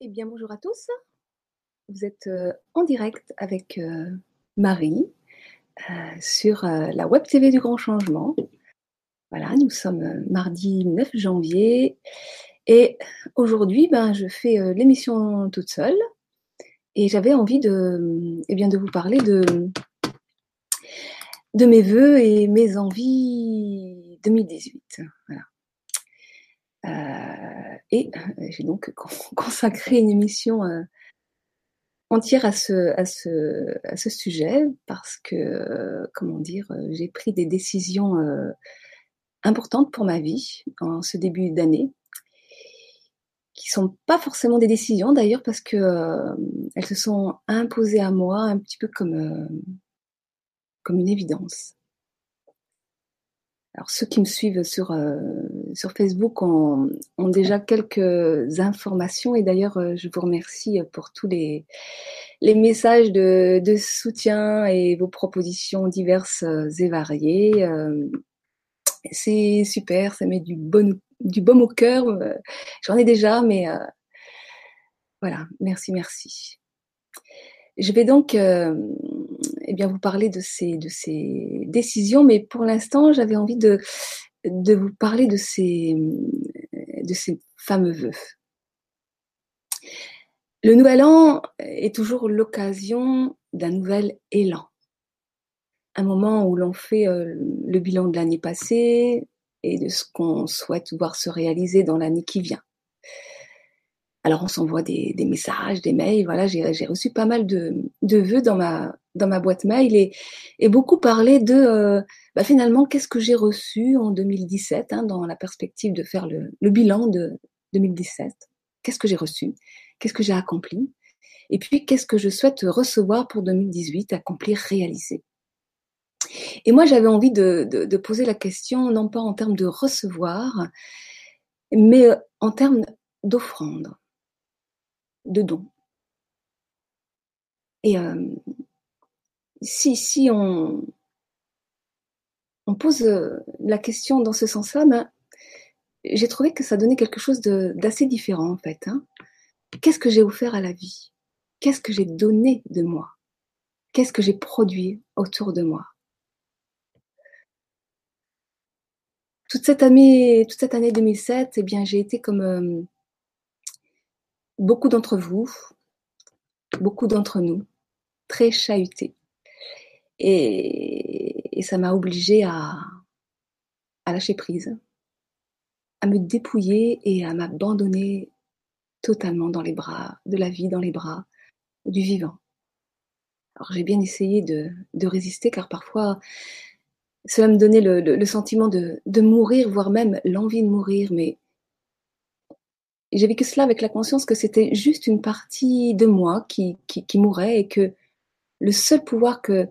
Eh bien, bonjour à tous. Vous êtes euh, en direct avec euh, Marie euh, sur la Web TV du Grand Changement. Voilà, nous sommes mardi 9 janvier et aujourd'hui, ben, je fais l'émission toute seule et j'avais envie de, eh bien, de vous parler de, de mes voeux et mes envies 2018. Voilà. Et euh, j'ai donc consacré une émission euh, entière à ce, sujet parce que, euh, comment dire, j'ai pris des décisions importantes pour ma vie en ce début d'année qui sont pas forcément des décisions d'ailleurs parce que elles se sont imposées à moi un petit peu comme une évidence. Alors ceux qui me suivent sur, euh, sur Facebook ont, ont, déjà quelques informations et d'ailleurs euh, je vous remercie pour tous les, les messages de, de soutien et vos propositions diverses et variées. Euh, c'est super, ça met du bon, du baume au cœur. J'en ai déjà, mais voilà, merci, merci. Je vais donc eh bien, vous parler de ces, décisions, mais pour l'instant, j'avais envie de, vous parler de ces, de ces fameux vœux. Le nouvel an est toujours l'occasion d'un nouvel élan. Un moment où l'on fait euh, le bilan de l'année passée et de ce qu'on souhaite voir se réaliser dans l'année qui vient. Alors on s'envoie des, messages, des mails. Voilà, j'ai reçu pas mal de, vœux dans ma boîte mail et, beaucoup parlé de euh, bah finalement qu'est-ce que j'ai reçu en 2017 hein, dans la perspective de faire le, bilan de 2017. Qu'est-ce que j'ai reçu? Qu'est-ce que j'ai accompli? Et puis qu'est-ce que je souhaite recevoir pour 2018, accomplir, réaliser? Et moi j'avais envie de poser la question non pas en termes de recevoir, mais euh, en termes d'offrande de dons. Et euh, si, si on, on pose euh, la question dans ce sens-là, ben, j'ai trouvé que ça donnait quelque chose d'assez différent en fait. Hein. Qu'est-ce que j'ai offert à la vie? Qu'est-ce que j'ai donné de moi? Qu'est-ce que j'ai produit autour de moi? Toute cette année, toute cette année 2007, eh bien, j'ai été comme euh, beaucoup d'entre vous, beaucoup d'entre nous, très chahutés. Et, ça m'a obligée à, lâcher prise, à me dépouiller et à m'abandonner totalement dans les bras de la vie, dans les bras du vivant. Alors j'ai bien essayé de, résister car parfois cela me donnait le, le, sentiment de, de, mourir, voire même l'envie de mourir, mais j'ai vécu cela avec la conscience que c'était juste une partie de moi qui, qui, mourait et que le seul pouvoir que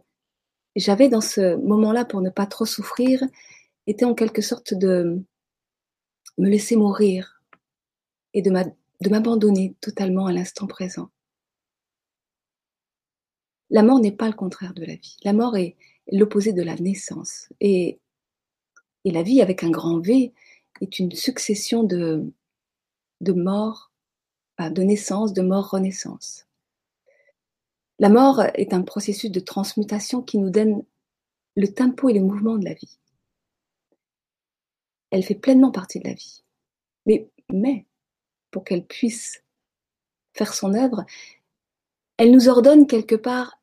j'avais dans ce moment-là pour ne pas trop souffrir était en quelque sorte de me laisser mourir et de m'abandonner totalement à l'instant présent. La mort n'est pas le contraire de la vie. La mort est l'opposé de la naissance. Et, et la vie avec un grand V est une succession de, de mort, de naissance, de mort, renaissance. La mort est un processus de transmutation qui nous donne le tempo et le mouvement de la vie. Elle fait pleinement partie de la vie. Mais, mais pour qu'elle puisse faire son œuvre, elle nous ordonne quelque part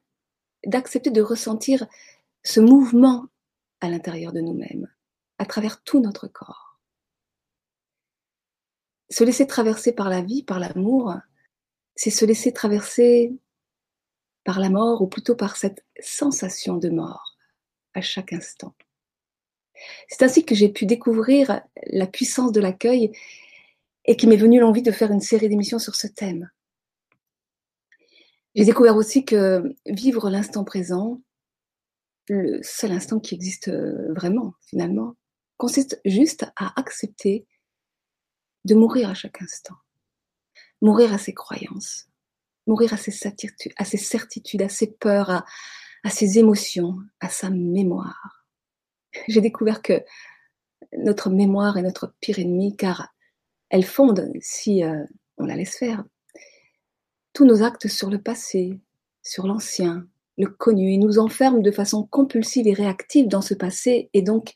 d'accepter de ressentir ce mouvement à l'intérieur de nous-mêmes, à travers tout notre corps se laisser traverser par la vie, par l'amour, c'est se laisser traverser par la mort, ou plutôt par cette sensation de mort à chaque instant. C'est ainsi que j'ai pu découvrir la puissance de l'accueil et qui m'est venue l'envie de faire une série d'émissions sur ce thème. J'ai découvert aussi que vivre l'instant présent, le seul instant qui existe vraiment finalement, consiste juste à accepter de mourir à chaque instant, mourir à ses croyances, mourir à ses, certitudes, à ses, peurs, à, ses émotions, à sa mémoire. J'ai découvert que notre mémoire est notre pire ennemi car elle fonde, si euh, on la laisse faire, tous nos actes sur le passé, sur l'ancien, le connu, et nous enferme de façon compulsive et réactive dans ce passé et donc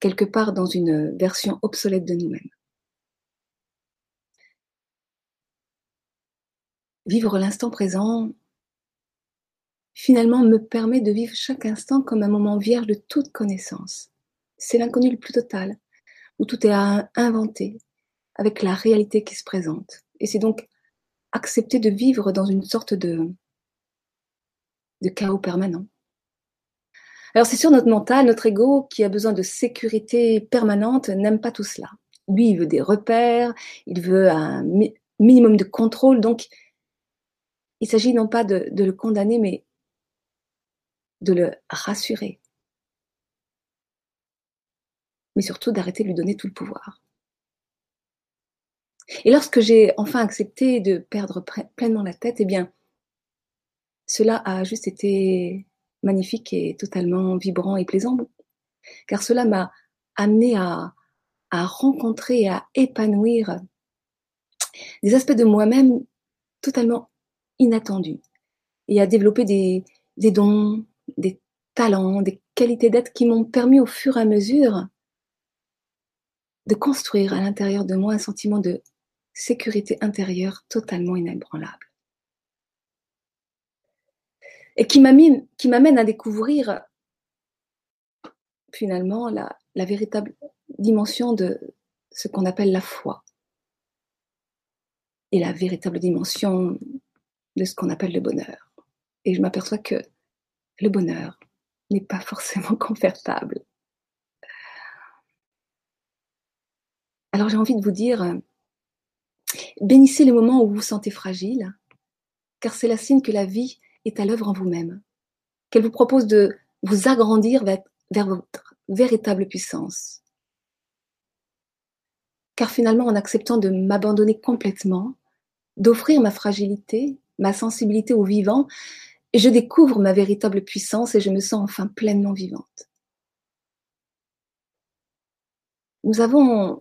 quelque part dans une version obsolète de nous-mêmes. Vivre l'instant présent, finalement, me permet de vivre chaque instant comme un moment vierge de toute connaissance. C'est l'inconnu le plus total, où tout est à inventer, avec la réalité qui se présente. Et c'est donc accepter de vivre dans une sorte de, chaos permanent. Alors c'est sûr, notre mental, notre ego, qui a besoin de sécurité permanente, n'aime pas tout cela. Lui, il veut des repères, il veut un minimum de contrôle, donc il s'agit non pas de, le condamner, mais de le rassurer. Mais surtout d'arrêter de lui donner tout le pouvoir. Et lorsque j'ai enfin accepté de perdre pleinement la tête, eh bien, cela a juste été magnifique et totalement vibrant et plaisant, car cela m'a amené à, à rencontrer et à épanouir des aspects de moi-même totalement inattendus et à développer des, dons, des talents, des qualités d'être qui m'ont permis au fur et à mesure de construire à l'intérieur de moi un sentiment de sécurité intérieure totalement inébranlable. Et qui m'amène à découvrir finalement la, la véritable dimension de ce qu'on appelle la foi et la véritable dimension de ce qu'on appelle le bonheur. Et je m'aperçois que le bonheur n'est pas forcément confortable. Alors j'ai envie de vous dire, Bénissez les moments où vous vous sentez fragile, car c'est la signe que la vie est à l'œuvre en vous-même, qu'elle vous propose de vous agrandir vers votre véritable puissance. Car finalement, en acceptant de m'abandonner complètement, d'offrir ma fragilité, ma sensibilité au vivant, je découvre ma véritable puissance et je me sens enfin pleinement vivante. Nous avons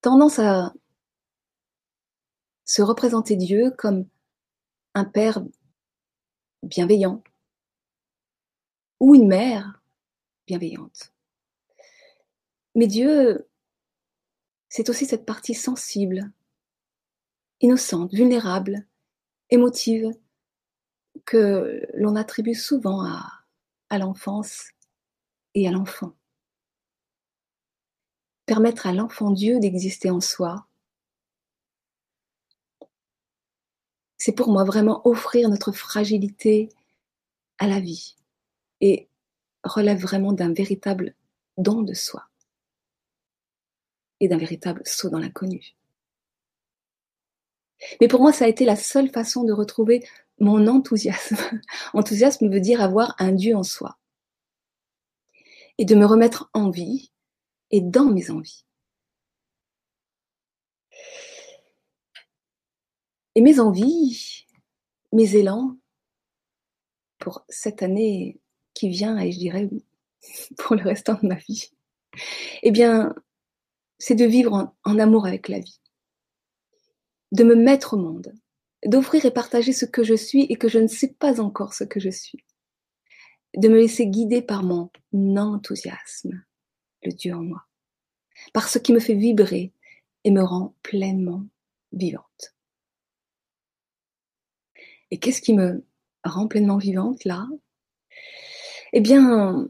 tendance à se représenter Dieu comme un père bienveillant ou une mère bienveillante. Mais Dieu, c'est aussi cette partie sensible, innocente, vulnérable, émotive, que l'on attribue souvent à, l'enfance et à l'enfant. Permettre à l'enfant Dieu d'exister en soi, c'est pour moi vraiment offrir notre fragilité à la vie et relève vraiment d'un véritable don de soi et d'un véritable saut dans l'inconnu. Mais pour moi, ça a été la seule façon de retrouver mon enthousiasme. enthousiasme veut dire avoir un Dieu en soi et de me remettre en vie et dans mes envies. Et mes envies, mes élans pour cette année qui vient et je dirais pour le restant de ma vie, eh bien, c'est de vivre en, en, amour avec la vie, de me mettre au monde, d'offrir et partager ce que je suis et que je ne sais pas encore ce que je suis, de me laisser guider par mon enthousiasme, le Dieu en moi, par ce qui me fait vibrer et me rend pleinement vivante. Et qu'est-ce qui me rend pleinement vivante là? Eh bien,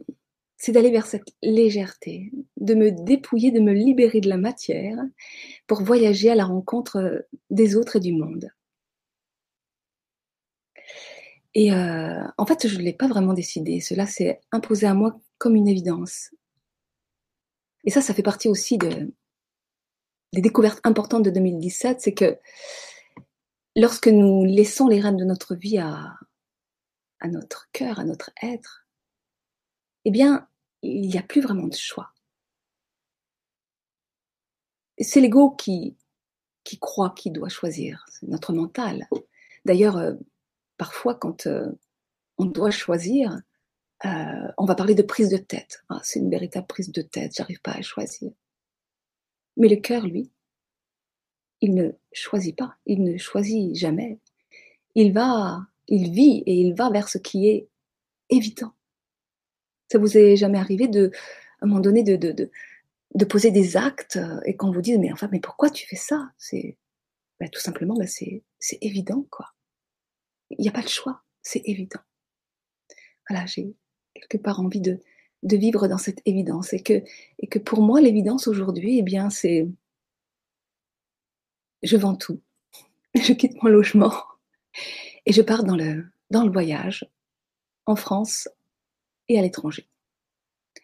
c'est d'aller vers cette légèreté, de me dépouiller, de me libérer de la matière pour voyager à la rencontre des autres et du monde. Et euh, en fait, je ne l'ai pas vraiment décidé. Cela s'est imposé à moi comme une évidence. Et ça, ça fait partie aussi de, des découvertes importantes de 2017, c'est que lorsque nous laissons les rênes de notre vie à, à notre cœur, à notre être, eh bien, il n'y a plus vraiment de choix. C'est l'ego qui, qui croit qu'il doit choisir, c'est notre mental. D'ailleurs, euh, parfois, quand euh, on doit choisir, euh, on va parler de prise de tête. Ah, c'est une véritable prise de tête, j'arrive pas à choisir. Mais le cœur, lui, il ne choisit pas, il ne choisit jamais. il va, il vit et il va vers ce qui est évident. Ça vous est jamais arrivé de, à un moment donné, de, de, de, poser des actes et qu'on vous dise, mais enfin, mais pourquoi tu fais ça? C'est ben, tout simplement, ben, c'est évident, quoi. Il n'y a pas de choix, c'est évident. Voilà, j'ai quelque part envie de, de vivre dans cette évidence et que, et que pour moi, l'évidence aujourd'hui, eh bien, c'est je vends tout, je quitte mon logement et je pars dans le, dans le voyage en France et à l'étranger.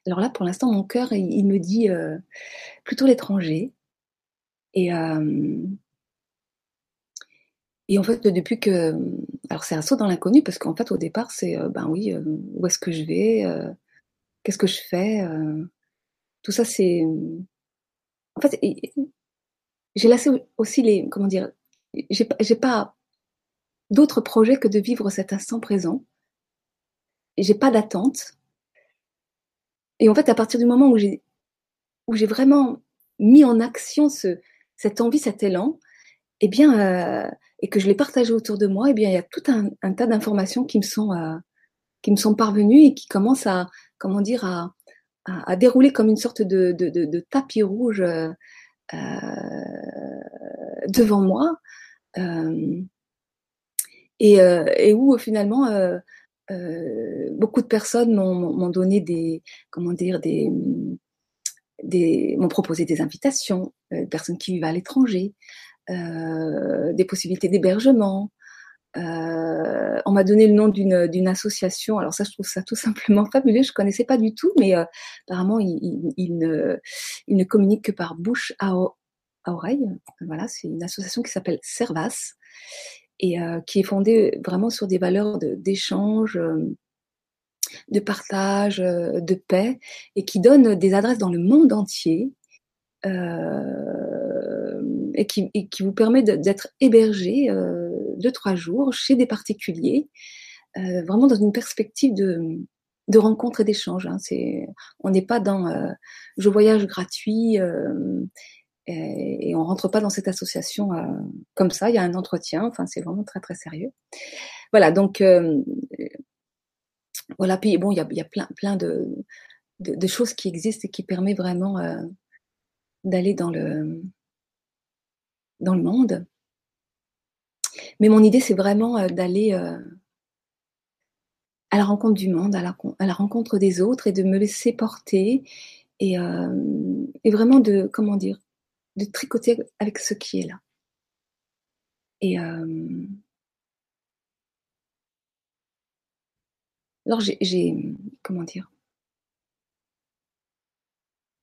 Alors là, pour l'instant, mon cœur, il, me dit euh, plutôt l'étranger. Et, euh, et en fait, depuis que. Alors, c'est un saut dans l'inconnu, parce qu'en fait, au départ, c'est euh, ben oui, où est-ce que je vais Qu'est-ce que je fais Tout ça, c'est. En fait, j'ai laissé aussi les. Comment dire J'ai pas d'autres projets que de vivre cet instant présent. J'ai pas d'attente. Et en fait, à partir du moment où j'ai où j'ai vraiment mis en action ce, cette envie, cet élan, eh bien, euh, et que je l'ai partagé autour de moi, eh bien, il y a tout un, tas d'informations qui me sont euh, qui me sont parvenues et qui commencent à comment dire à, à, dérouler comme une sorte de, de, tapis rouge euh, devant moi. Et où finalement euh, euh, beaucoup de personnes m'ont donné des comment dire m'ont proposé des invitations, des personnes qui vivent à l'étranger, des possibilités d'hébergement. Euh, on m'a donné le nom d'une association. Alors ça, je trouve ça tout simplement fabuleux. Je connaissais pas du tout, mais euh, apparemment, il, il, ne, il ne communique que par bouche à, à oreille. Voilà, c'est une association qui s'appelle Servas et euh, qui est fondée vraiment sur des valeurs d'échange, de, euh, de, partage, euh, de paix, et qui donne des adresses dans le monde entier. et qui, et qui, vous permet d'être hébergé deux trois jours chez des particuliers, vraiment dans une perspective de, de rencontre et d'échange. Hein. on n'est pas dans je voyage gratuit et, on rentre pas dans cette association euh, comme ça. Il y a un entretien. Enfin, c'est vraiment très très sérieux. Voilà. Donc euh, voilà. Puis bon, il y a, y a plein plein de, de, choses qui existent et qui permet vraiment euh, d'aller dans le dans le monde. Mais mon idée, c'est vraiment euh, d'aller euh, à la rencontre du monde, à la, à la, rencontre des autres et de me laisser porter et, euh, et vraiment de, comment dire, de tricoter avec ce qui est là. Et euh, alors j'ai, comment dire,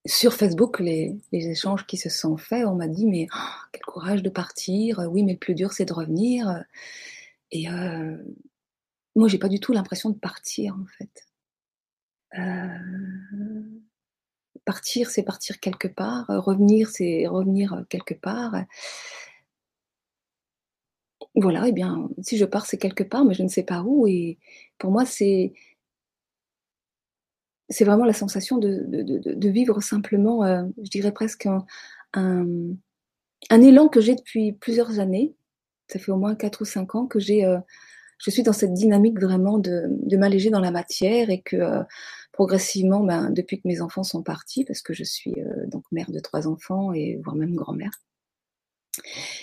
sur Facebook, les, échanges qui se sont faits, on m'a dit mais oh, quel courage de partir. Oui, mais le plus dur c'est de revenir. Et euh, moi, j'ai pas du tout l'impression de partir en fait. Euh, partir, c'est partir quelque part. Euh, revenir, c'est revenir euh, quelque part. Voilà, eh bien, si je pars, c'est quelque part, mais je ne sais pas où. Et pour moi, c'est c'est vraiment la sensation de, vivre simplement, euh, je dirais presque un, un, élan que j'ai depuis plusieurs années. Ça fait au moins quatre ou cinq ans que j'ai, je suis dans cette dynamique vraiment de, m'alléger dans la matière et que progressivement, ben, depuis que mes enfants sont partis, parce que je suis euh, donc mère de trois enfants et voire même grand-mère.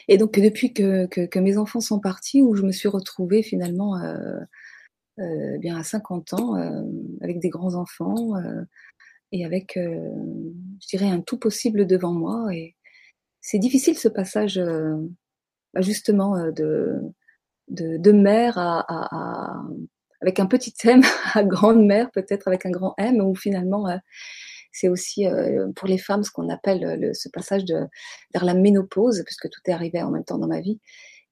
Et donc depuis que, que, que, mes enfants sont partis, où je me suis retrouvée finalement euh, euh, bien à 50 ans euh, avec des grands enfants euh, et avec, euh, je dirais, un tout possible devant moi. Et c'est difficile ce passage bah, justement de, de, de mère à, à, à avec un petit M à grande mère, peut-être avec un grand M, où finalement euh, c'est aussi euh, pour les femmes ce qu'on appelle le, ce passage de, vers la ménopause, puisque tout est arrivé en même temps dans ma vie,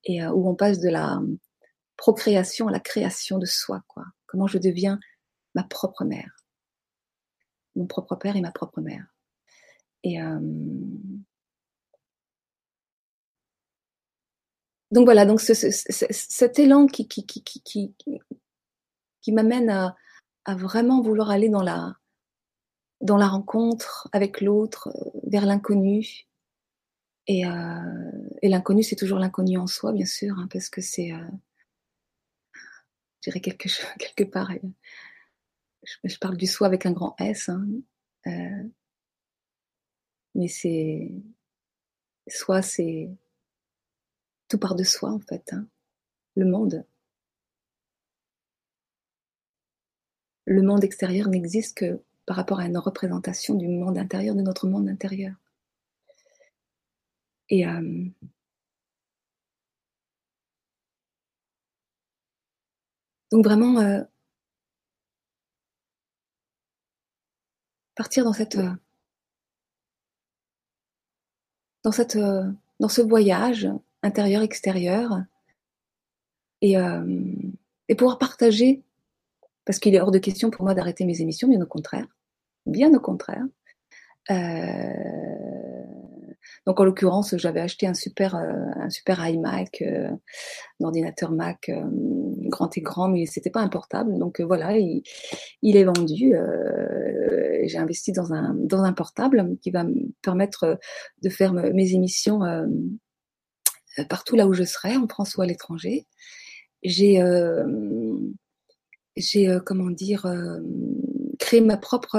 et euh, où on passe de la procréation à la création de soi, quoi. Comment je deviens ma propre mère, mon propre père et ma propre mère. Et euh, donc voilà, donc ce, cet élan qui, qui, qui, qui, qui m'amène à, à, vraiment vouloir aller dans la, dans la rencontre avec l'autre, euh, vers l'inconnu. Et, euh, et l'inconnu, c'est toujours l'inconnu en soi, bien sûr, hein, parce que c'est euh, je dirais quelque, quelque part. Je, parle du soi avec un grand S, hein, euh, mais c'est soi, c'est tout part de soi en fait. Hein. Le monde, le monde extérieur n'existe que par rapport à une représentation du monde intérieur, de notre monde intérieur. Et euh, donc vraiment euh, partir dans cette dans cette dans ce voyage intérieur-extérieur et, euh, et pouvoir partager parce qu'il est hors de question pour moi d'arrêter mes émissions, bien au contraire. Bien au contraire. Euh, donc en l'occurrence, j'avais acheté un super, euh, un super iMac, euh, un ordinateur Mac euh, grand et grand, mais c'était pas un portable. Donc euh, voilà, il, il, est vendu. J'ai investi dans un, dans un portable qui va me permettre de faire mes émissions partout là où je serai, en France ou à l'étranger. J'ai j'ai, euh, comment dire, euh, créé ma propre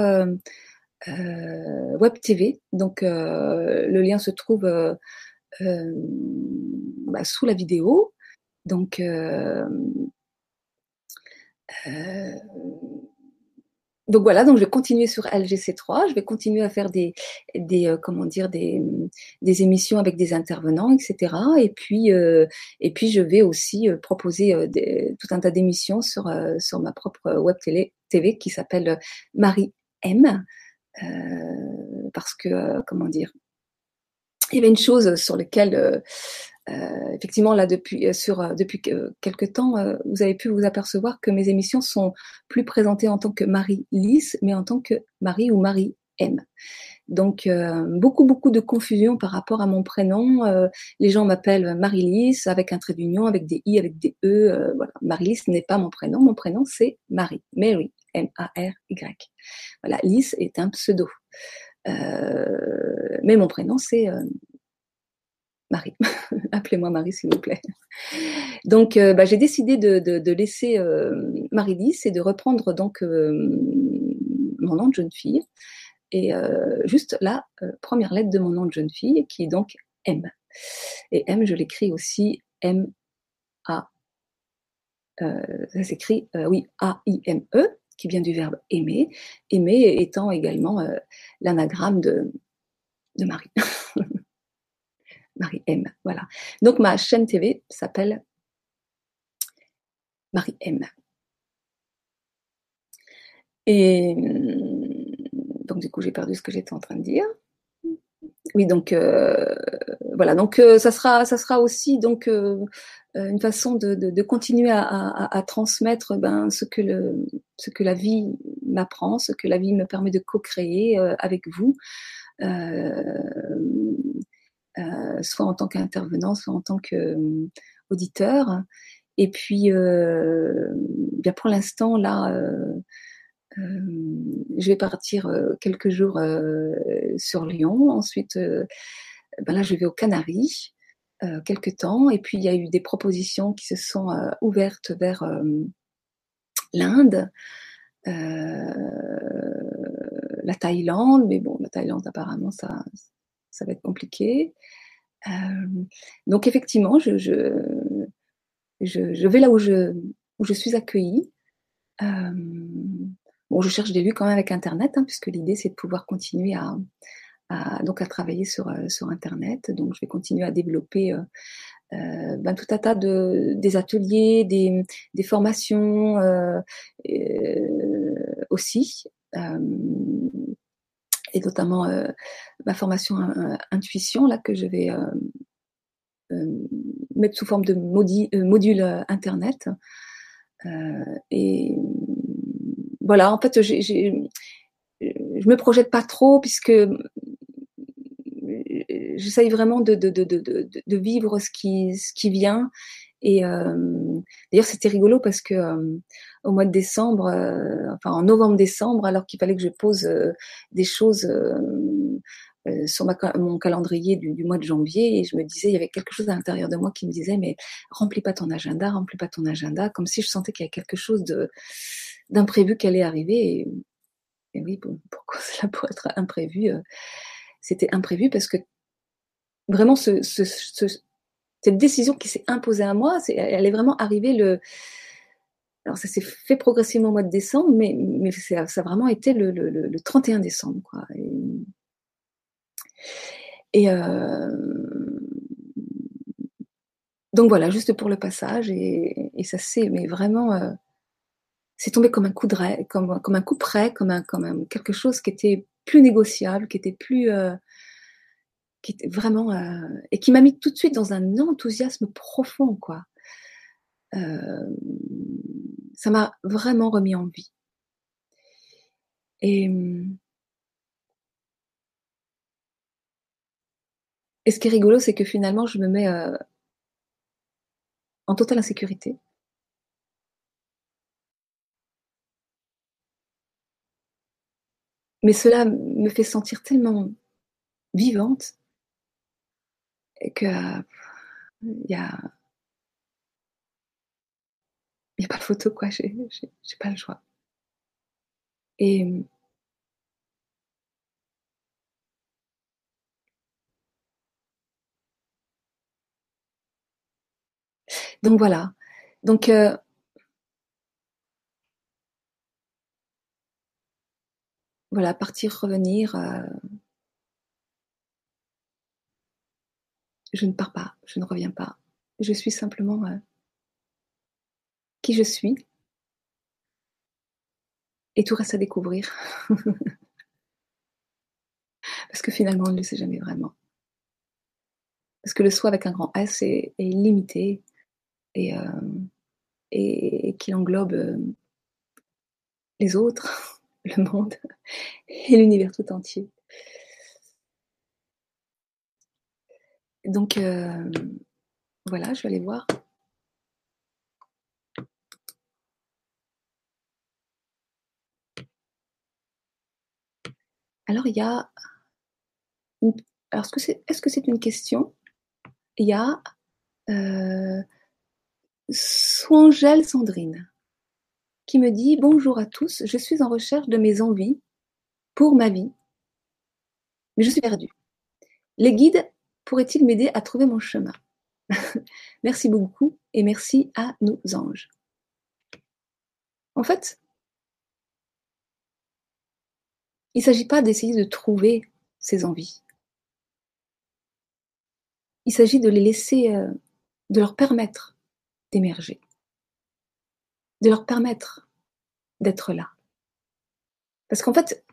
euh, web TV. Donc, le lien se trouve bah, sous la vidéo. Donc, donc voilà, donc je vais continuer sur LGC3, je vais continuer à faire des, des euh, comment dire, des, des émissions avec des intervenants, etc. Et puis, euh, et puis je vais aussi euh, proposer des, tout un tas d'émissions sur sur ma propre web télé, TV qui s'appelle Marie M, parce que comment dire, il y avait une chose sur laquelle euh, effectivement, là, depuis, euh, sur, euh, depuis quelques temps, vous avez pu vous apercevoir que mes émissions sont plus présentées en tant que Marie Lys, mais en tant que Marie ou Marie M. Donc beaucoup beaucoup de confusion par rapport à mon prénom. les gens m'appellent Marie-Lys avec un trait d'union, avec des i, avec des e. voilà, Marie-Lys n'est pas mon prénom. Mon prénom c'est Marie, Mary, M-A-R-Y. Voilà, Lys est un pseudo. mais mon prénom c'est Marie. Appelez-moi Marie, s'il vous plaît. Donc, euh, bah, j'ai décidé de, laisser euh, Marie Lys et de reprendre donc euh, mon nom de jeune fille. Et juste la première lettre de mon nom de jeune fille, qui est donc M. Et M, je l'écris aussi M-A. ça s'écrit, oui, A-I-M-E, qui vient du verbe aimer. Aimer étant également l'anagramme de Marie. Marie M. Voilà. Donc ma chaîne TV s'appelle Marie M. Et donc du coup j'ai perdu ce que j'étais en train de dire. Oui, donc euh, voilà, donc euh, ça sera, ça sera aussi donc euh, une façon de, continuer à, transmettre ben, ce que le, ce que la vie m'apprend, ce que la vie me permet de co-créer avec vous. Euh, soit en tant qu'intervenant, soit en tant qu'auditeur. Euh, Et puis, euh, bien pour l'instant, là, je vais partir quelques jours sur Lyon. Ensuite, ben là, je vais aux Canaries quelques temps. Et puis, il y a eu des propositions qui se sont ouvertes vers l'Inde, euh, la Thaïlande. Mais bon, la Thaïlande, apparemment, ça, ça va être compliqué. Euh, donc effectivement, je, je, vais là où je, où je suis accueillie. Euh, bon, je cherche des vues quand même avec Internet, hein, puisque l'idée c'est de pouvoir continuer à, donc à travailler sur, euh, sur Internet. Donc je vais continuer à développer ben, tout un tas de des ateliers, des, formations aussi et notamment euh, ma formation euh, intuition là que je vais euh, mettre sous forme de module internet. et voilà, en fait, j'ai, je me projette pas trop puisque j'essaye vraiment de, de, de, de, vivre ce qui, ce qui vient et euh, d'ailleurs, c'était rigolo parce que euh, au mois de décembre, euh, enfin en novembre-décembre, alors qu'il fallait que je pose des choses sur mon calendrier du, mois de janvier et je me disais, il y avait quelque chose à l'intérieur de moi qui me disait, mais remplis pas ton agenda, remplis pas ton agenda, comme si je sentais qu'il y avait quelque chose d'imprévu qui allait arriver. Et, oui, pourquoi cela pourrait être imprévu C'était imprévu parce que vraiment ce, cette décision qui s'est imposée à moi, elle est vraiment arrivée le. Alors ça s'est fait progressivement au mois de décembre, mais, ça, a vraiment été le, le, le 31 décembre. Quoi. Et, euh, donc voilà, juste pour le passage, et, ça c'est, mais vraiment, euh, c'est tombé comme un coup de comme, un coup près, comme un, comme quelque chose qui était plus négociable, qui était plus, euh, qui vraiment, euh, et qui m'a mis tout de suite dans un enthousiasme profond, quoi. Euh, ça m'a vraiment remis en vie. Et, et ce qui est rigolo, c'est que finalement, je me mets euh, en totale insécurité. Mais cela me fait sentir tellement vivante que il y a il n'y a pas photo quoi, j'ai pas le choix. Et donc voilà. Donc euh, voilà, partir, revenir. Euh, je ne pars pas, je ne reviens pas. Je suis simplement euh, qui je suis. Et tout reste à découvrir. Parce que finalement, on ne le sait jamais vraiment. Parce que le soi avec un grand S est, limité et, euh, et qu'il englobe euh, les autres le monde et l'univers tout entier. Donc euh, voilà, je vais aller voir. Alors il y a alors est-ce que c'est est-ce que c'est une question? Il y a euh, Swangel Sandrine qui me dit Bonjour à tous, je suis en recherche de mes envies pour ma vie, mais je suis perdue. Les guides pourraient-ils m'aider à trouver mon chemin? Merci beaucoup et merci à nos anges. En fait, il ne s'agit pas d'essayer de trouver ces envies. Il s'agit de les laisser, euh, de leur permettre d'émerger de leur permettre d'être là. Parce qu'en fait,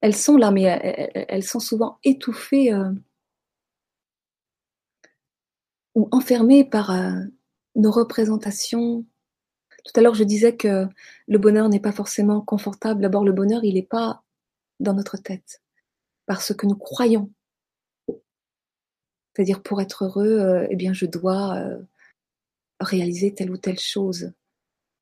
elles sont là, mais elles, sont souvent étouffées euh, ou enfermées par euh, nos représentations. Tout à l'heure, je disais que le bonheur n'est pas forcément confortable. D'abord, le bonheur, il n'est pas dans notre tête, parce que nous croyons. C'est-à-dire, pour être heureux, euh, eh bien, je dois réaliser telle ou telle chose.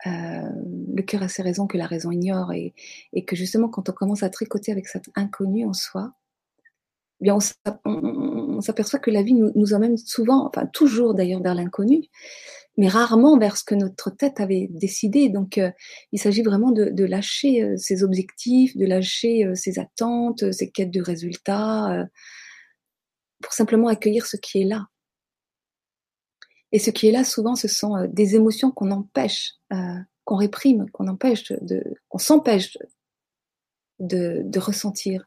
Euh, le cœur a ses raisons que la raison ignore et, et, que justement quand on commence à tricoter avec cet inconnu en soi, eh bien on, s'aperçoit que la vie nous, nous, emmène souvent, enfin toujours d'ailleurs vers l'inconnu, mais rarement vers ce que notre tête avait décidé. Donc euh, il s'agit vraiment de, lâcher euh, ses objectifs, de lâcher euh, ses attentes, ses quêtes de résultats, pour simplement accueillir ce qui est là. Et ce qui est là, souvent, ce sont des émotions qu'on empêche, qu'on réprime, qu'on empêche de, qu'on s'empêche de, de, ressentir.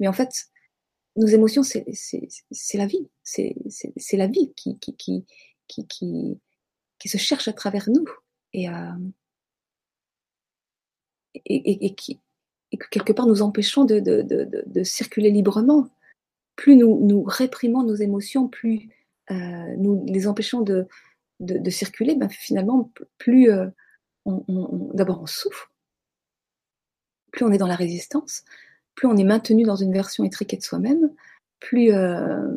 Mais en fait, nos émotions, c'est, la vie. C'est, la vie qui, qui, qui, qui, qui, se cherche à travers nous. Et, euh, et, et, et, qui, et que quelque part nous empêchons de, de, de, de circuler librement. Plus nous, nous réprimons nos émotions, plus euh, nous les empêchons de circuler, ben finalement, plus euh, on, on, d'abord on souffre, plus on est dans la résistance, plus on est maintenu dans une version étriquée de soi-même, plus euh,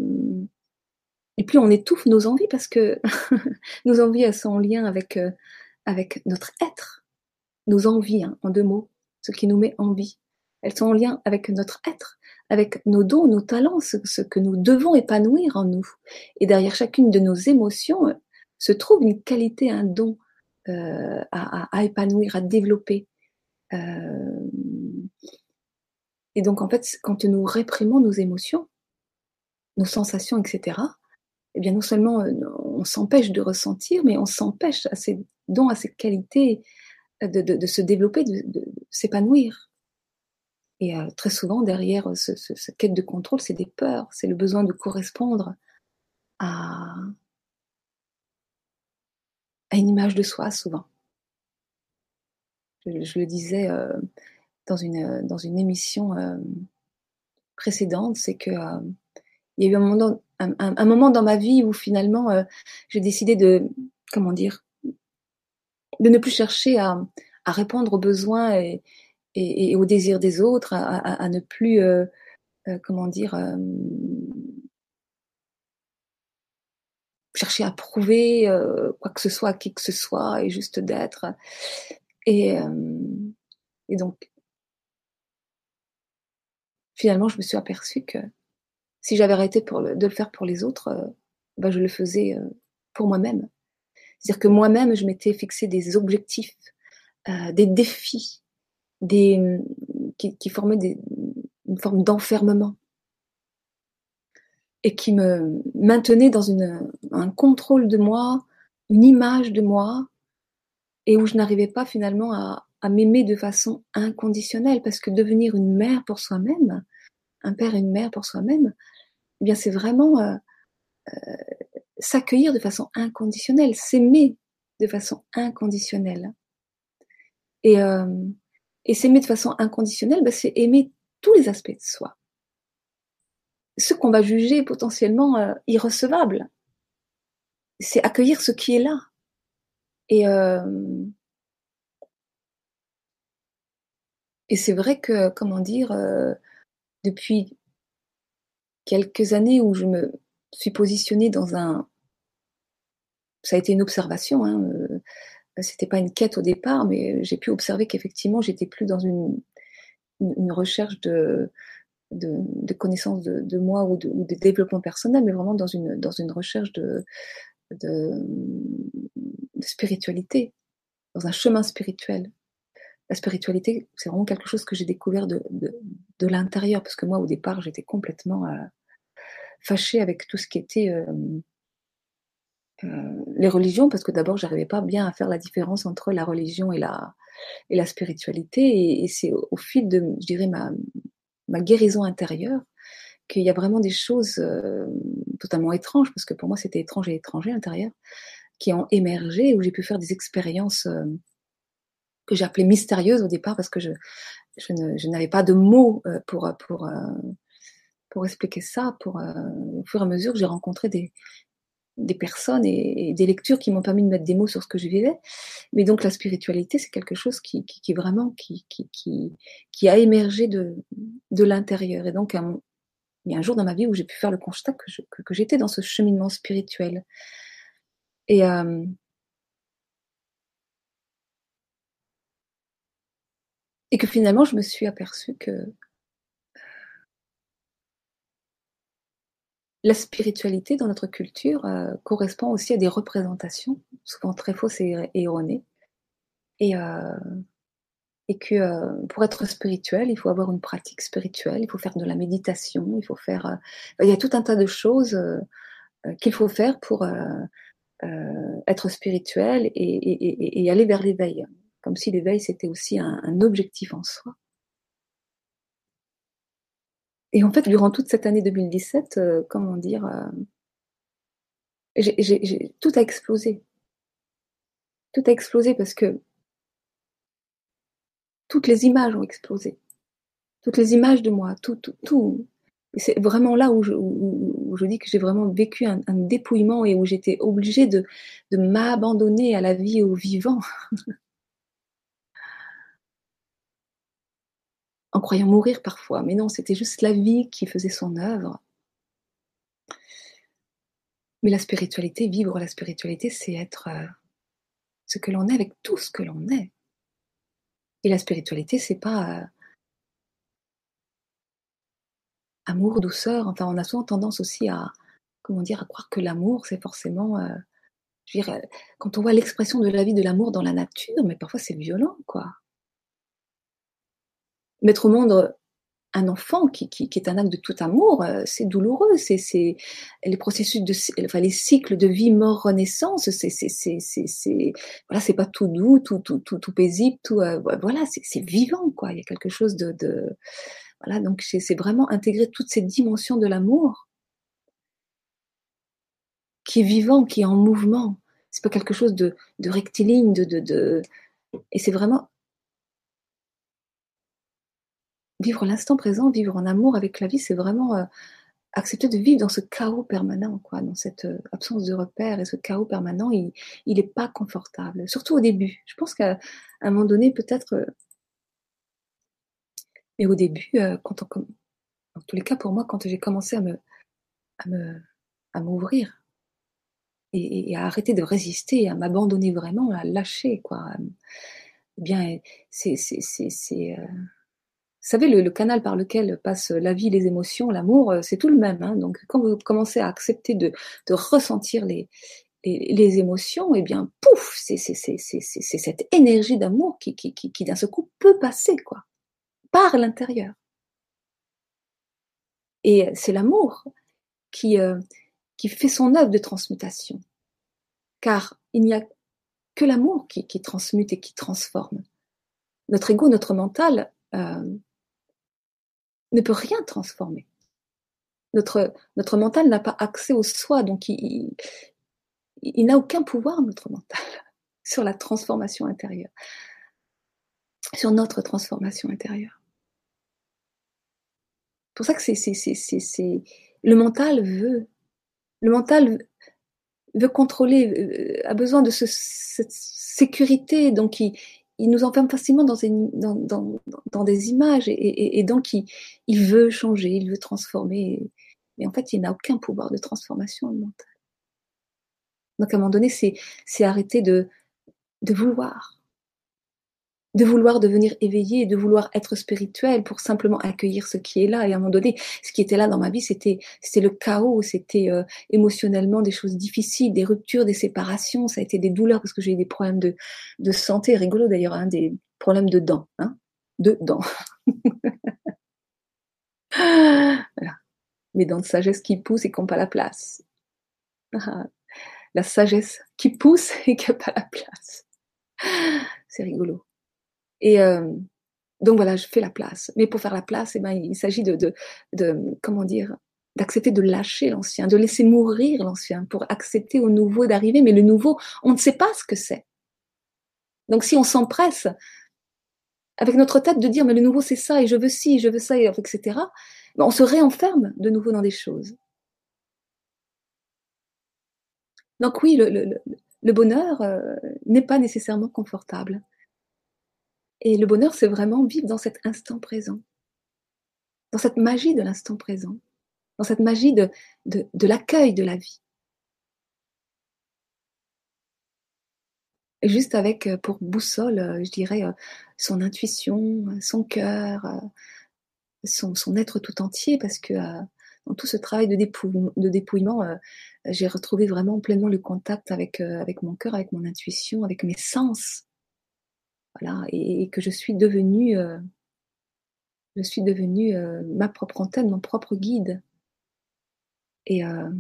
et plus on étouffe nos envies parce que nos envies elles sont en lien avec euh, avec notre être, nos envies hein, en deux mots, ce qui nous met en vie. Elles sont en lien avec notre être, avec nos dons, nos talents, ce, que nous devons épanouir en nous. Et derrière chacune de nos émotions euh, se trouve une qualité, un don euh, à, épanouir, à développer. Euh, et donc en fait, quand nous réprimons nos émotions, nos sensations, etc., eh bien non seulement on s'empêche de ressentir, mais on s'empêche à ces dons, à ces qualités de, se développer, de s'épanouir. Et euh, très souvent, derrière ce, cette quête de contrôle, c'est des peurs, c'est le besoin de correspondre à, une image de soi, souvent. Je, le disais euh, dans, une, dans une émission euh, précédente, c'est que il y a eu un moment, un, moment dans ma vie où finalement j'ai décidé de, comment dire, de ne plus chercher à, à répondre aux besoins et, et, au désir des autres, à, ne plus, euh, euh, comment dire, euh, chercher à prouver quoi que ce soit à qui que ce soit et juste d'être. Et, et donc, finalement, je me suis aperçue que si j'avais arrêté de le faire pour les autres, ben je le faisais pour moi-même. C'est-à-dire que moi-même, je m'étais fixé des objectifs, des défis des, qui, formaient des, une forme d'enfermement et qui me maintenait dans un contrôle de moi, une image de moi, et où je n'arrivais pas finalement à, à m'aimer de façon inconditionnelle, parce que devenir une mère pour soi-même, un père et une mère pour soi-même, eh bien c'est vraiment euh, euh, s'accueillir de façon inconditionnelle, s'aimer de façon inconditionnelle. Et, euh, et s'aimer de façon inconditionnelle, bah, c'est aimer tous les aspects de soi. Ce qu'on va juger potentiellement irrecevable, c'est accueillir ce qui est là. Et, et c'est vrai que, comment dire, euh, depuis quelques années où je me suis positionnée dans un... Ça a été une observation, hein, c'était pas une quête au départ, mais j'ai pu observer qu'effectivement, j'étais plus dans une, une, recherche de, de, de connaissance de, de, moi ou de, ou de, développement personnel, mais vraiment dans une, dans une recherche de, de, spiritualité, dans un chemin spirituel. La spiritualité, c'est vraiment quelque chose que j'ai découvert de, de, l'intérieur, parce que moi, au départ, j'étais complètement euh, fâchée avec tout ce qui était euh, euh, les religions, parce que d'abord, j'arrivais pas bien à faire la différence entre la religion et la, et la spiritualité. Et, c'est au, fil de, je dirais, ma, ma guérison intérieure qu'il y a vraiment des choses euh, totalement étranges, parce que pour moi, c'était étrange et étranger intérieur, qui ont émergé, où j'ai pu faire des expériences euh, que j'appelais mystérieuses au départ, parce que je, je, n'avais pas de mots pour, pour, pour expliquer ça. Pour, au fur et à mesure, j'ai rencontré des, des personnes et, des lectures qui m'ont permis de mettre des mots sur ce que je vivais. Mais donc la spiritualité, c'est quelque chose qui, qui, qui vraiment qui, qui, qui, a émergé de, de l'intérieur. Et donc il y a un jour dans ma vie où j'ai pu faire le constat que, que, j'étais dans ce cheminement spirituel. Et euh, et que finalement je me suis aperçue que la spiritualité dans notre culture euh, correspond aussi à des représentations, souvent très fausses et, erronées. Et, euh, que euh, pour être spirituel, il faut avoir une pratique spirituelle, il faut faire de la méditation, il faut faire... il y a tout un tas de choses qu'il faut faire pour être spirituel et, aller vers l'éveil, comme si l'éveil c'était aussi un objectif en soi. Et en fait, durant toute cette année 2017, euh, comment dire, euh, tout a explosé. Tout a explosé parce que toutes les images ont explosé. Toutes les images de moi, tout, tout, tout. C'est vraiment là où je, dis que j'ai vraiment vécu un, dépouillement et où j'étais obligée de m'abandonner à la vie et au vivant. en croyant mourir parfois. Mais non, c'était juste la vie qui faisait son œuvre. Mais la spiritualité, vivre la spiritualité, c'est être euh, ce que l'on est avec tout ce que l'on est. Et la spiritualité, c'est pas euh, amour, douceur. Enfin, on a souvent tendance aussi à, comment dire, à croire que l'amour, c'est forcément, euh, quand on voit l'expression de la vie de l'amour dans la nature, mais parfois c'est violent, quoi. Mettre au monde un enfant qui, qui, est un acte de tout amour, euh, c'est douloureux. C'est, c'est les processus de, enfin les cycles de vie, mort, renaissance. C'est, c'est, c'est, c'est, voilà, c'est pas tout doux, tout, tout, tout, tout paisible, tout, euh, voilà, c'est, vivant, quoi. Il y a quelque chose de, voilà. Donc c'est vraiment intégrer toutes ces dimensions de l'amour qui est vivant, qui est en mouvement. C'est pas quelque chose de, de rectiligne, de, de... et c'est vraiment vivre l'instant présent, vivre en amour avec la vie, c'est vraiment euh, accepter de vivre dans ce chaos permanent, quoi, dans cette euh, absence de repères. Et ce chaos permanent, il n'est pas confortable, surtout au début. Je pense qu'à un moment donné, peut-être, euh, mais au début, quand on, en tous les cas pour moi, quand j'ai commencé à me, à me, à m'ouvrir et, à arrêter de résister, à m'abandonner vraiment, à lâcher, quoi. Eh bien, c'est, c'est, c'est, c'est savez, le, canal par lequel passent la vie, les émotions, l'amour, euh, c'est tout le même. Hein. Donc, quand vous commencez à accepter de, ressentir les, les, émotions, eh bien, pouf, c'est cette énergie d'amour qui, qui, qui, qui d'un seul coup peut passer, quoi, par l'intérieur. Et c'est l'amour qui, euh, qui fait son œuvre de transmutation. Car il n'y a que l'amour qui, qui transmute et qui transforme. Notre ego, notre mental, euh, ne peut rien transformer. Notre, mental n'a pas accès au soi, donc il, n'a aucun pouvoir, notre mental, sur la transformation intérieure, sur notre transformation intérieure. C'est pour ça que le mental veut, le mental veut contrôler, euh, a besoin de ce, cette sécurité, donc il, il nous enferme facilement dans, des images et, donc il, veut changer, il veut transformer. Mais en fait, il n'a aucun pouvoir de transformation mental. Donc à un moment donné, c'est arrêter de vouloir de vouloir devenir éveillé, de vouloir être spirituel pour simplement accueillir ce qui est là. Et à un moment donné, ce qui était là dans ma vie, c'était c'était le chaos, c'était euh, émotionnellement des choses difficiles, des ruptures, des séparations, ça a été des douleurs parce que j'ai eu des problèmes de, de santé, rigolo d'ailleurs, hein, des problèmes de dents, hein, de dents. voilà. Mes dents de sagesse qui poussent et qui n'ont pas la place. la sagesse qui pousse et qui n'a pas la place. C'est rigolo. Et euh, donc voilà, je fais la place. Mais pour faire la place, eh ben, il s'agit de, comment dire, d'accepter de lâcher l'ancien, de laisser mourir l'ancien pour accepter au nouveau d'arriver. Mais le nouveau, on ne sait pas ce que c'est. Donc si on s'empresse avec notre tête de dire mais le nouveau c'est ça et je veux ci, je veux ça, etc. Ben, on se réenferme de nouveau dans des choses. Donc oui, le bonheur euh, n'est pas nécessairement confortable. Et le bonheur, c'est vraiment vivre dans cet instant présent, dans cette magie de l'instant présent, dans cette magie de, l'accueil de la vie. Juste avec euh, pour boussole, euh, je dirais, euh, son intuition, son cœur, son, être tout entier, parce que dans tout ce travail de, de dépouillement, j'ai retrouvé vraiment pleinement le contact avec, avec mon cœur, avec mon intuition, avec mes sens voilà, et, que je suis devenue, euh, je suis devenue euh, ma propre antenne, mon propre guide. Et, euh,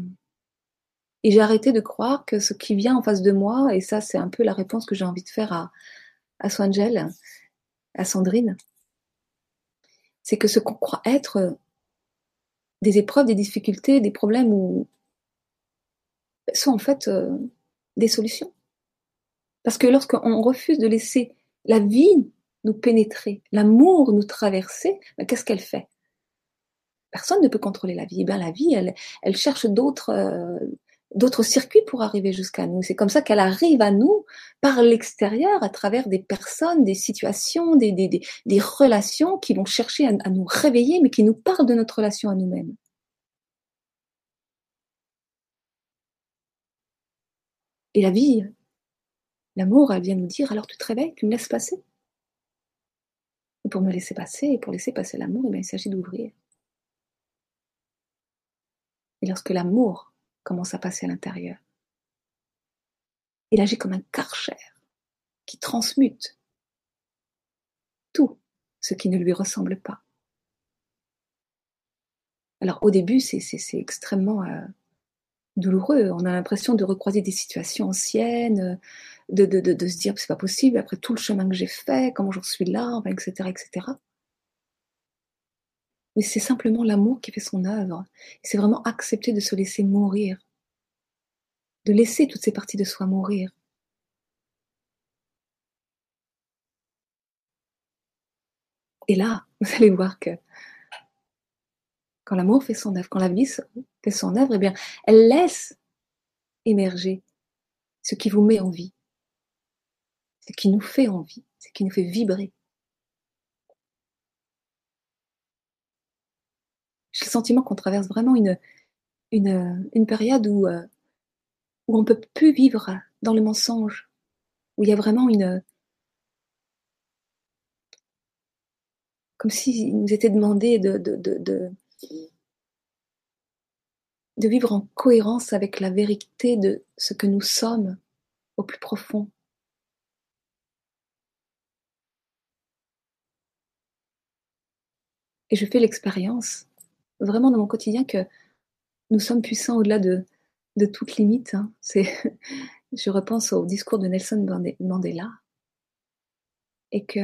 et j'ai arrêté de croire que ce qui vient en face de moi, et ça c'est un peu la réponse que j'ai envie de faire à, à Swangel, à Sandrine, c'est que ce qu'on croit être des épreuves, des difficultés, des problèmes ou sont en fait des solutions. Parce que lorsqu'on refuse de laisser la vie nous pénétrer, l'amour nous traverser, qu'est-ce qu'elle fait? Personne ne peut contrôler la vie. Eh bien, la vie, elle, cherche d'autres euh, d'autres circuits pour arriver jusqu'à nous. C'est comme ça qu'elle arrive à nous par l'extérieur, à travers des personnes, des situations, des, relations qui vont chercher à, nous réveiller, mais qui nous parlent de notre relation à nous-mêmes. Et la vie, L'amour, elle vient nous dire alors tu te réveilles, tu me laisses passer. Et pour me laisser passer et pour laisser passer l'amour, eh il s'agit d'ouvrir. et lorsque l'amour commence à passer à l'intérieur, il agit comme un karcher qui transmute tout ce qui ne lui ressemble pas. Alors au début, c'est extrêmement euh, douloureux. On a l'impression de recroiser des situations anciennes, de, de, de, se dire c'est pas possible après tout le chemin que j'ai fait, comment j'en suis là, etc., etc. Mais c'est simplement l'amour qui fait son œuvre. C'est vraiment accepter de se laisser mourir, de laisser toutes ces parties de soi mourir. Et là, vous allez voir que quand l'amour fait son œuvre, quand la vie fait son œuvre, eh bien, elle laisse émerger ce qui vous met en vie, ce qui nous fait envie, ce qui nous fait vibrer. J'ai le sentiment qu'on traverse vraiment une, une, une période où, euh, où on ne peut plus vivre dans le mensonge, où il y a vraiment une, comme s'il nous était demandé de, de, de, de, vivre en cohérence avec la vérité de ce que nous sommes au plus profond. Et je fais l'expérience, vraiment dans mon quotidien, que nous sommes puissants au-delà de, de toute limite. Hein. C'est, je repense au discours de Nelson Mandela et que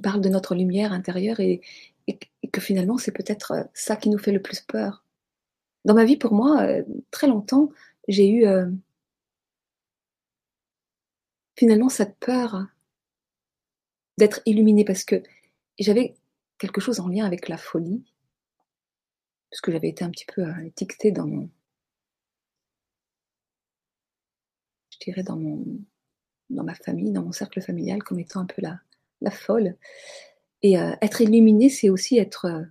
parle de notre lumière intérieure et, que finalement c'est peut-être euh, ça qui nous fait le plus peur. Dans ma vie, pour moi, euh, très longtemps, j'ai eu euh, finalement cette peur d'être illuminée parce que j'avais quelque chose en lien avec la folie, parce que j'avais été un petit peu étiquetée dans mon, je dirais dans mon, dans ma famille, dans mon cercle familial, comme étant un peu la, la folle. Et euh, être illuminé, c'est aussi être euh,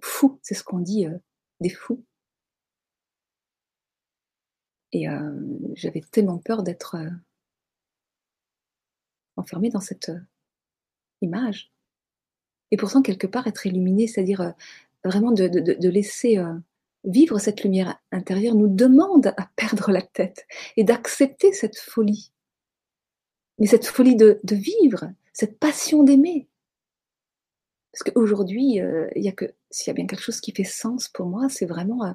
fou, c'est ce qu'on dit euh, des fous. Et j'avais tellement peur d'être enfermée dans cette image. Et pourtant, quelque part, être illuminé, c'est-à-dire vraiment de, laisser vivre cette lumière intérieure, nous demande à perdre la tête et d'accepter cette folie. Mais cette folie de vivre, cette passion d'aimer. Parce qu'aujourd'hui, euh, s'il y a bien quelque chose qui fait sens pour moi, c'est vraiment euh,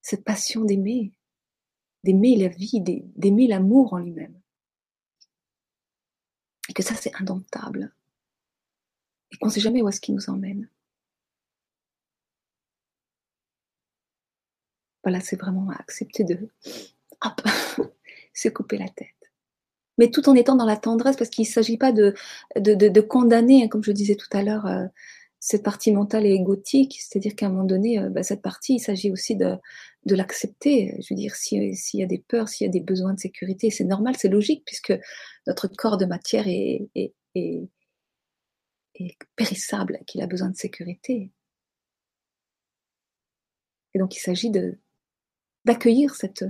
cette passion d'aimer, d'aimer la vie, d'aimer l'amour en lui-même. Et que ça, c'est indomptable. Et qu'on ne sait jamais où est-ce qu'il nous emmène. Voilà, c'est vraiment accepter de hop, se couper la tête mais tout en étant dans la tendresse, parce qu'il ne s'agit pas de, de, de, condamner, hein, comme je disais tout à l'heure, euh, cette partie mentale et égotique, c'est-à-dire qu'à un moment donné, euh, bah, cette partie, il s'agit aussi de, de l'accepter. Je veux dire, s'il y a des peurs, s'il y a des besoins de sécurité, c'est normal, c'est logique, puisque notre corps de matière est, est, est, est périssable, qu'il a besoin de sécurité. Et donc il s'agit d'accueillir cette,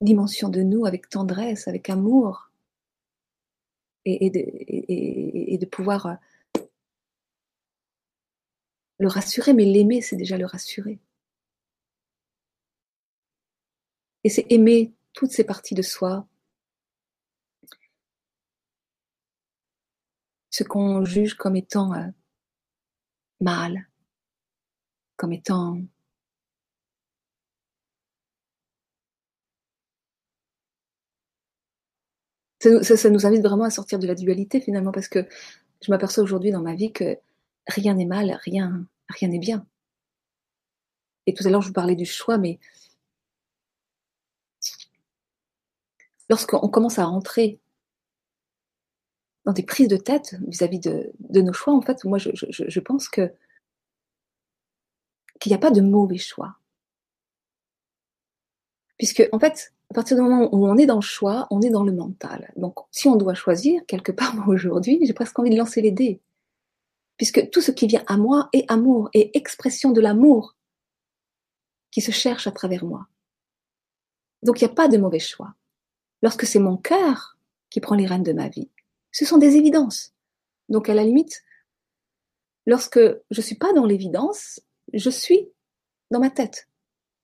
dimension de nous avec tendresse, avec amour, et, de, pouvoir euh, le rassurer, mais l'aimer, c'est déjà le rassurer. Et c'est aimer toutes ces parties de soi, ce qu'on juge comme étant euh, mal, comme étant Ça, nous invite vraiment à sortir de la dualité finalement, parce que je m'aperçois aujourd'hui dans ma vie que rien n'est mal, rien rien n'est bien. Et tout à l'heure, je vous parlais du choix, mais lorsqu'on commence à rentrer dans des prises de tête vis-à-vis de, nos choix, en fait, moi, je, je pense que qu'il n'y a pas de mauvais choix. Puisque, en fait, à partir du moment où on est dans le choix, on est dans le mental. Donc, si on doit choisir, quelque part, moi aujourd'hui, j'ai presque envie de lancer les dés. Puisque tout ce qui vient à moi est amour, et expression de l'amour qui se cherche à travers moi. Donc, il n'y a pas de mauvais choix. Lorsque c'est mon cœur qui prend les rênes de ma vie, ce sont des évidences. Donc, à la limite, lorsque je suis pas dans l'évidence, je suis dans ma tête.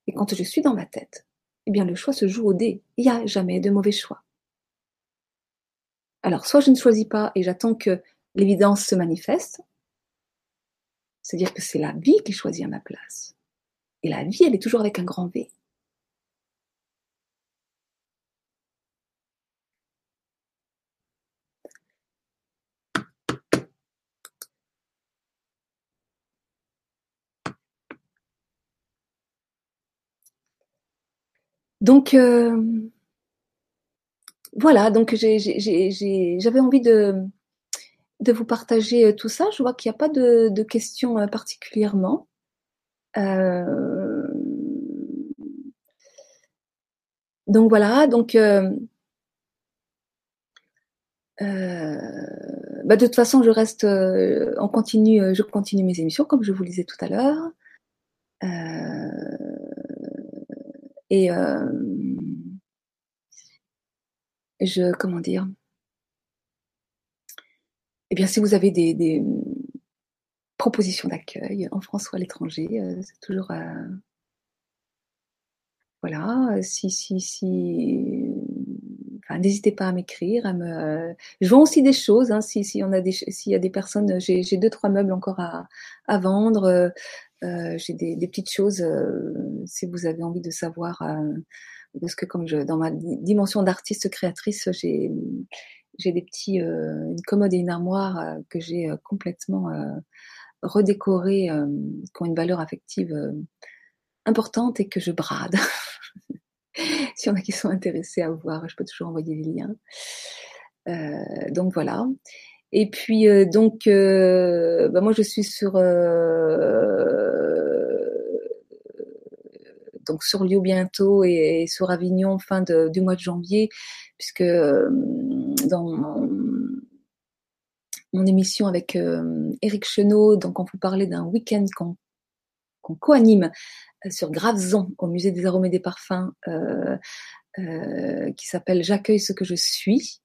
Et quand je suis dans ma tête, eh bien le choix se joue au dé. Il n'y a jamais de mauvais choix. Alors, soit je ne choisis pas et j'attends que l'évidence se manifeste, c'est-à-dire que c'est la vie qui choisit à ma place. Et la vie, elle est toujours avec un grand V. Donc, euh, voilà, donc j'avais envie de, vous partager euh, tout ça. Je vois qu'il n'y a pas de, questions euh, particulièrement. donc voilà, donc bah de toute façon, je reste je continue mes émissions comme je vous le disais tout à l'heure. Et euh, je, comment dire? Eh bien, si vous avez des, propositions d'accueil en France ou à l'étranger, euh, c'est toujours euh, voilà. Si si si, enfin, n'hésitez pas à m'écrire, à me. Je vends aussi des choses. Hein, si si s'il y a des personnes, j'ai deux trois meubles encore à à vendre. Euh, j'ai des, petites choses, euh, si vous avez envie de savoir, euh, parce que comme je, dans ma dimension d'artiste créatrice, j'ai j'ai des petits, une commode et une armoire que j'ai complètement redécorées, qui ont une valeur affective importante et que je brade. S'il y en a qui sont intéressés à voir, je peux toujours envoyer les liens. donc voilà. Et puis euh, donc, euh, bah moi je suis sur euh, donc sur Lyon bientôt et, sur Avignon fin du mois de janvier, puisque dans mon, émission avec Eric Chenot, donc on vous parlait d'un week-end qu'on qu'on co-anime sur Graveson au musée des arômes et des parfums, qui s'appelle J'accueille ce que je suis.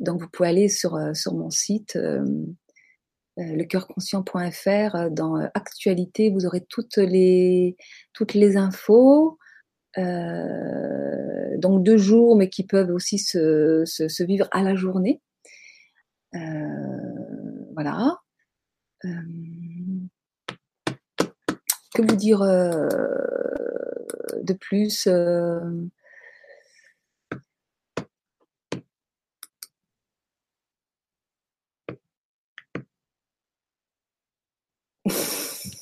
Donc vous pouvez aller sur, euh, sur mon site euh, euh lecoeurconscient.fr dans actualité, vous aurez toutes les toutes les infos. Donc deux jours, mais qui peuvent aussi se, se vivre à la journée. voilà. que vous dire de plus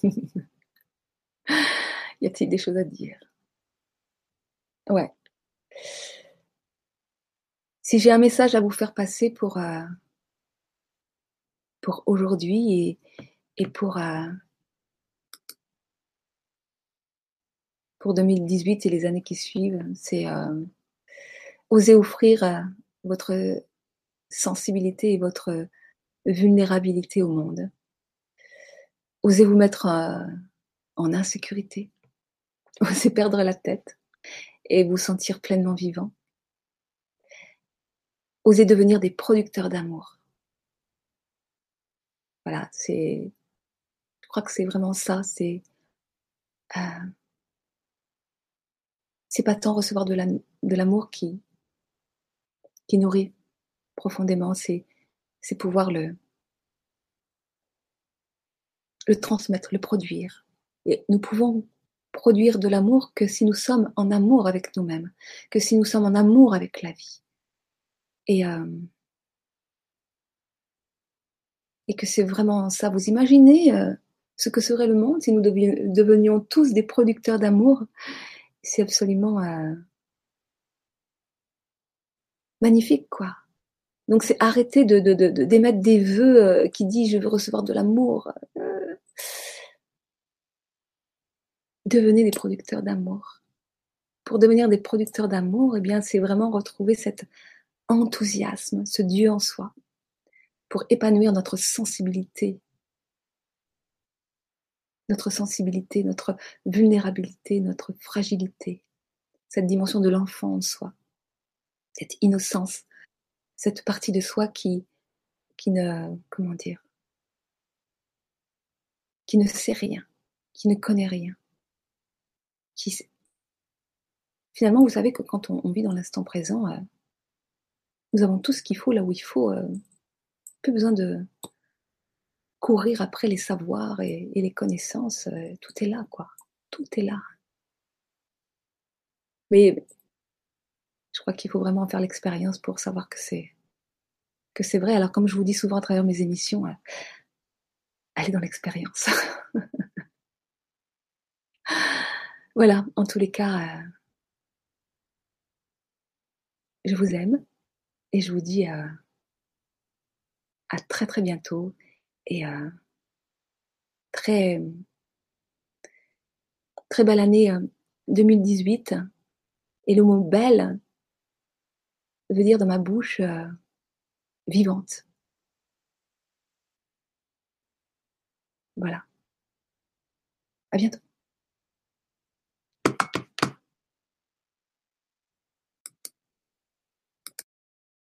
y a-t-il des choses à dire? Ouais. Si j'ai un message à vous faire passer pour, euh, aujourd'hui et, et pour, euh, pour 2018 et les années qui suivent, c'est euh, oser offrir votre sensibilité et votre vulnérabilité au monde. Osez vous mettre en insécurité. Osez perdre la tête et vous sentir pleinement vivant. Osez devenir des producteurs d'amour. Voilà, c'est. Je crois que c'est vraiment ça. C'est. Euh, c'est pas tant recevoir de l'amour qui, qui nourrit profondément, c'est pouvoir le, le transmettre, le produire. Et nous pouvons produire de l'amour que si nous sommes en amour avec nous-mêmes, que si nous sommes en amour avec la vie. Et, euh, et que c'est vraiment ça. Vous imaginez euh, ce que serait le monde si nous devenions tous des producteurs d'amour? C'est absolument euh, magnifique, quoi. Donc c'est arrêter d'émettre des vœux qui disent je veux recevoir de l'amour. Devenez des producteurs d'amour. Pour devenir des producteurs d'amour, eh bien, c'est vraiment retrouver cet enthousiasme, ce Dieu en soi, pour épanouir notre sensibilité, notre sensibilité, notre vulnérabilité, notre fragilité, cette dimension de l'enfant en soi, cette innocence, cette partie de soi qui, ne, comment dire, qui ne sait rien, qui ne connaît rien, finalement vous savez que quand on, vit dans l'instant présent, euh, nous avons tout ce qu'il faut là où il faut, euh, plus besoin de courir après les savoirs et, les connaissances, euh, tout est là quoi, tout est là. Mais je crois qu'il faut vraiment faire l'expérience pour savoir que c'est que c'est vrai. Alors comme je vous dis souvent à travers mes émissions, allez dans l'expérience. voilà, en tous les cas, euh, je vous aime et je vous dis euh, à très très bientôt et euh, très très belle année 2018 et le mot belle veut dire dans ma bouche vivante. Voilà. À bientôt.